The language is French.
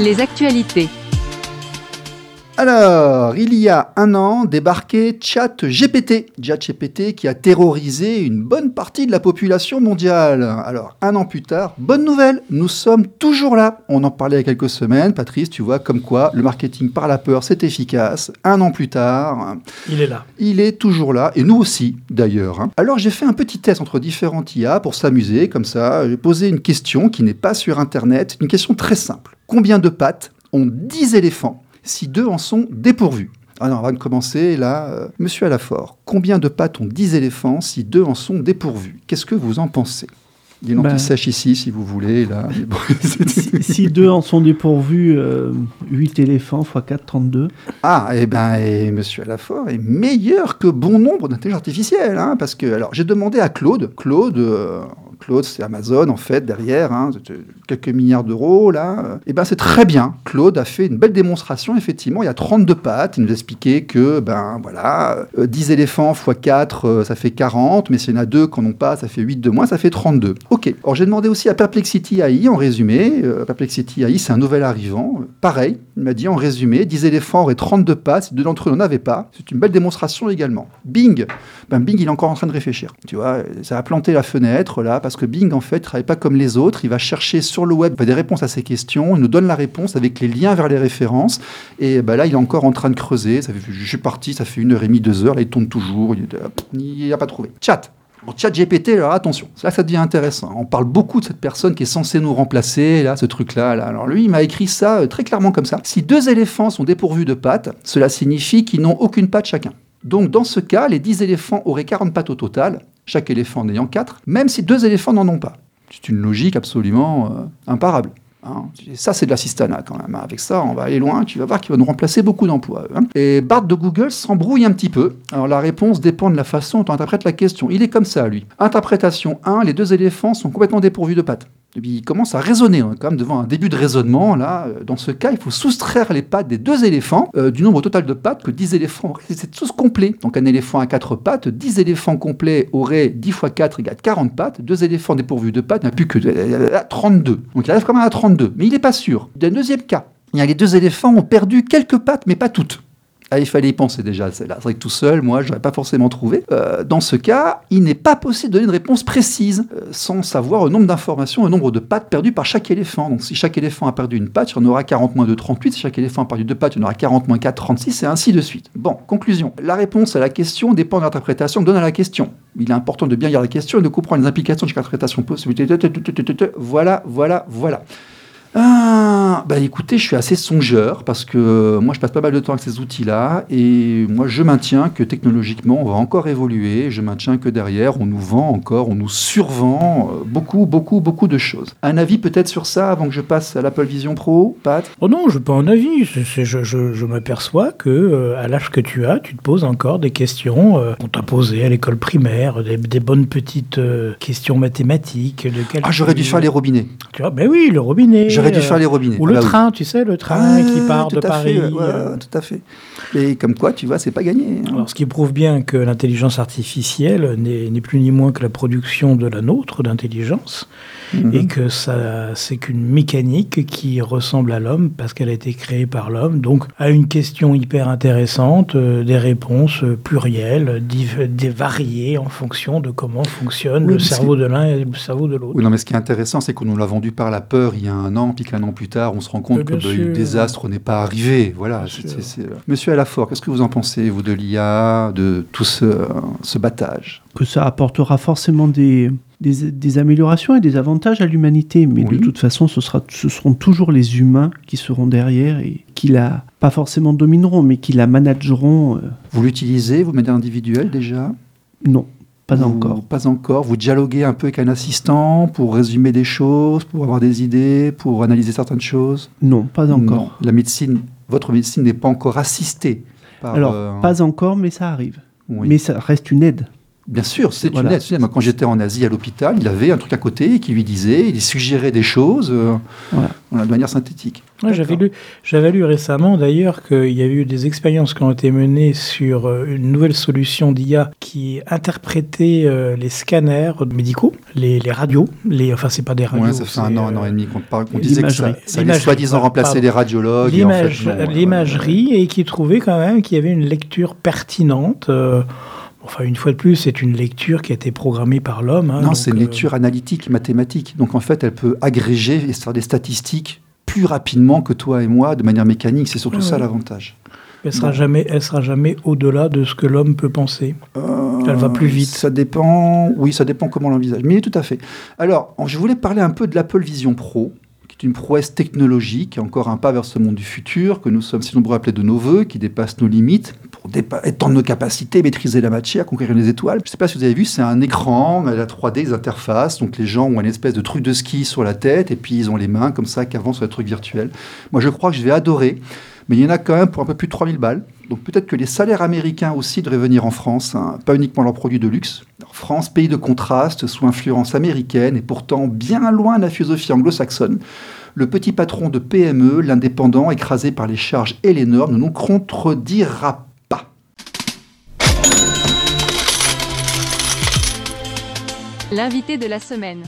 Les actualités. Alors, il y a un an, débarquait ChatGPT. ChatGPT qui a terrorisé une bonne partie de la population mondiale. Alors, un an plus tard, bonne nouvelle, nous sommes toujours là. On en parlait il y a quelques semaines, Patrice, tu vois, comme quoi le marketing par la peur, c'est efficace. Un an plus tard, Il est là. il est toujours là, et nous aussi d'ailleurs. hein. Alors j'ai fait un petit test entre différentes IA pour s'amuser, comme ça. J'ai posé une question qui n'est pas sur Internet, une question très simple. Combien de pattes ont 10 éléphants? Si deux en sont dépourvus alors, on va commencer là. Euh, Monsieur Alafort, combien de pattes ont 10 éléphants si deux en sont dépourvus? Qu'est-ce que vous en pensez? Il y a Bah. sèche ici, si vous voulez. Là. Bon, si, si deux en sont dépourvus, euh, 8 éléphants x 4, 32. Ah, eh ben, et Monsieur Alafort est meilleur que bon nombre d'intelligence artificielle, hein, parce que, alors, j'ai demandé à Claude, Claude, euh, Claude, c'est Amazon, en fait, derrière, hein, euh, quelques milliards d'euros, là. euh, Eh ben, c'est très bien. Claude a fait une belle démonstration, effectivement, il y a 32 pattes, il nous expliquait que, ben, voilà, euh, 10 éléphants x 4, euh, ça fait 40, mais s'il y en a deux qu'on n'ont pas, ça fait 8 de moins, ça fait 32. Ok. Alors, j'ai demandé aussi à Perplexity AI, en résumé, euh, Perplexity AI, c'est un nouvel arrivant, euh, pareil, il m'a dit en résumé, 10 éléphants auraient 32 pattes, deux d'entre eux n'en avaient pas. C'est une belle démonstration également. Bing, ben Bing, il est encore en train de réfléchir. Tu vois, ça a planté la fenêtre là, que Bing, en fait, ne travaille pas comme les autres. Il va chercher sur le web des réponses à ces questions. Il nous donne la réponse avec les liens vers les références. Et ben là, il est encore en train de creuser. Ça je suis parti, ça fait une heure et demie, deux heures. Là, il tourne toujours. Il n'a pas trouvé. Chat. Chat GPT, alors attention, c'est là ça devient intéressant. On parle beaucoup de cette personne qui est censée nous remplacer, là, ce truc-là. Là. Alors lui, il m'a écrit ça euh, très clairement comme ça. Si deux éléphants sont dépourvus de pattes, cela signifie qu'ils n'ont aucune patte chacun. Donc dans ce cas, les 10 éléphants auraient 40 pattes au total, chaque éléphant en ayant 4, même si deux éléphants n'en ont pas. C'est une logique absolument euh, imparable. Hein. Ça, c'est de l'assistanat quand même. hein. Avec ça, on va aller loin. Tu vas voir qu'il va nous remplacer beaucoup d'emplois. hein. Et Bart de Google s'embrouille un petit peu. Alors la réponse dépend de la façon dont on interprète la question. Il est comme ça, lui. Interprétation 1, les deux éléphants sont complètement dépourvus de pattes. Il commence à raisonner, on est quand même devant un début de raisonnement. Là, Euh, dans ce cas, il faut soustraire les pattes des deux éléphants euh, du nombre total de pattes que 10 éléphants auraient. C'est tous complet. Donc un éléphant à 4 pattes, 10 éléphants complets auraient 10 fois 4 égale 40 pattes. Deux éléphants dépourvus de pattes n'a plus que euh, 32. Donc il arrive quand même à 32. Mais il n'est pas sûr. Il y a un deuxième cas. Les deux éléphants ont perdu quelques pattes, mais pas toutes. Ah, il fallait y penser déjà, celle-là. C'est vrai que tout seul, moi, je n'aurais pas forcément trouvé. Euh, dans ce cas, il n'est pas possible de donner une réponse précise euh, sans savoir le nombre d'informations, le nombre de pattes perdues par chaque éléphant. Donc, si chaque éléphant a perdu une patte, il y en aura 40 moins 2, 38. Si chaque éléphant a perdu deux pattes, il y en aura 40 moins 4, 36, et ainsi de suite. Bon, conclusion. La réponse à la question dépend de l'interprétation que donne à la question. Il est important de bien lire la question et de comprendre les implications de chaque interprétation possible. Voilà, voilà, voilà. Ah, bah écoutez, je suis assez songeur parce que euh, moi je passe pas mal de temps avec ces outils-là et moi je maintiens que technologiquement on va encore évoluer. Je maintiens que derrière on nous vend encore, on nous survend euh, beaucoup, beaucoup, beaucoup de choses. Un avis peut-être sur ça avant que je passe à l'Apple Vision Pro, Pat? Oh non, je n'ai pas un avis. Je je- je m'aperçois que euh, à l'âge que tu as, tu te poses encore des questions euh, qu'on t'a posées à l'école primaire, des, des bonnes petites euh, questions mathématiques. De. Ah, j'aurais dû faire les robinets. Tu vois, ben oui, le robinet. J'aurais dû euh, faire les robinets. Ou Ah le bah oui. train, tu sais, le train qui Ah, part de Paris. fait, ouais, euh. tout à fait. Et comme quoi, tu vois, c'est pas gagné. hein. Alors, ce qui prouve bien que l'intelligence artificielle n'est plus ni moins que la production de la nôtre d'intelligence, Mhm. et que ça, c'est qu'une mécanique qui ressemble à l'homme parce qu'elle a été créée par l'homme. Donc, à une question hyper intéressante, euh, des réponses plurielles, des variées en fonction de comment fonctionne Oui, le cerveau de l'un et le cerveau de l'autre. Oui, non, mais ce qui est intéressant, c'est qu'on nous l'a vendu par la peur il y a un an, puis qu'un an plus tard, on se rend compte que bah, le désastre n'est pas arrivé. Voilà. Bien c'est- sûr. c'est- c'est, euh, Monsieur Alafort, qu'est-ce que vous en pensez, vous, de l'IA, de tout ce, ce battage? Que ça apportera forcément des, des, des améliorations et des avantages à l'humanité. Mais Oui. de toute façon, ce, sera, ce seront toujours les humains qui seront derrière et qui la, pas forcément domineront, mais qui la manageront. euh, Vous l'utilisez, vous, manière individuelle déjà? Non, pas Vous- encore. Pas encore. Vous dialoguez un peu avec un assistant pour résumer des choses, pour avoir des idées, pour analyser certaines choses? Non, pas Non. encore. La médecine, votre médecine n'est pas encore assistée par. Alors, euh, pas encore, mais ça arrive. oui. Mais ça reste une aide. Bien sûr, c'est Voilà. une aide. Moi, quand j'étais en Asie à l'hôpital, il avait un truc à côté qui lui disait, il suggérait des choses euh, Voilà. de manière synthétique. Ouais, J'avais lu, j'avais lu récemment d'ailleurs qu'il y a eu des expériences qui ont été menées sur euh, une nouvelle solution d'IA qui interprétait euh, les scanners médicaux, les, les radios, les, enfin c'est pas des radios. Ouais, ça fait un an, un an et demi qu'on parle, qu'on disait que ça, ça allait soi-disant remplacer les radiologues. et en fait, l'image- non, ouais, l'imagerie et qui trouvait quand même qu'il y avait une lecture pertinente. euh, enfin, une fois de plus, c'est une lecture qui a été programmée par l'homme. hein, Non, c'est une euh, lecture analytique, mathématique. Donc en fait, elle peut agréger et faire des statistiques plus rapidement que toi et moi, de manière mécanique. C'est surtout Ouais, ça ouais. l'avantage. elle sera jamais, elle sera jamais au-delà de ce que l'homme peut penser. Elle va plus vite. Euh, Ça dépend. Oui, ça dépend comment on l'envisage. Mais tout à fait. Alors, je voulais parler un peu de l'Apple Vision Pro, qui est une prouesse technologique, encore un pas vers ce monde du futur que nous sommes si nombreux à appeler de nos voeux, qui dépasse nos limites pour étendre nos capacités, maîtriser la matière, conquérir les étoiles. Je ne sais pas si vous avez vu, c'est un écran, la 3D, les interfaces. Donc les gens ont une espèce de truc de ski sur la tête et puis ils ont les mains comme ça qui avancent sur le truc virtuel. Moi, je crois que je vais adorer. Mais il y en a quand même pour un peu plus de 3000 balles. Donc peut-être que les salaires américains aussi devraient venir en France, hein, pas uniquement leurs produits de luxe. France, pays de contraste, sous influence américaine et pourtant bien loin de la philosophie anglo-saxonne. Le petit patron de PME, l'indépendant, écrasé par les charges et les normes, ne nous contredira pas. L'invité de la semaine.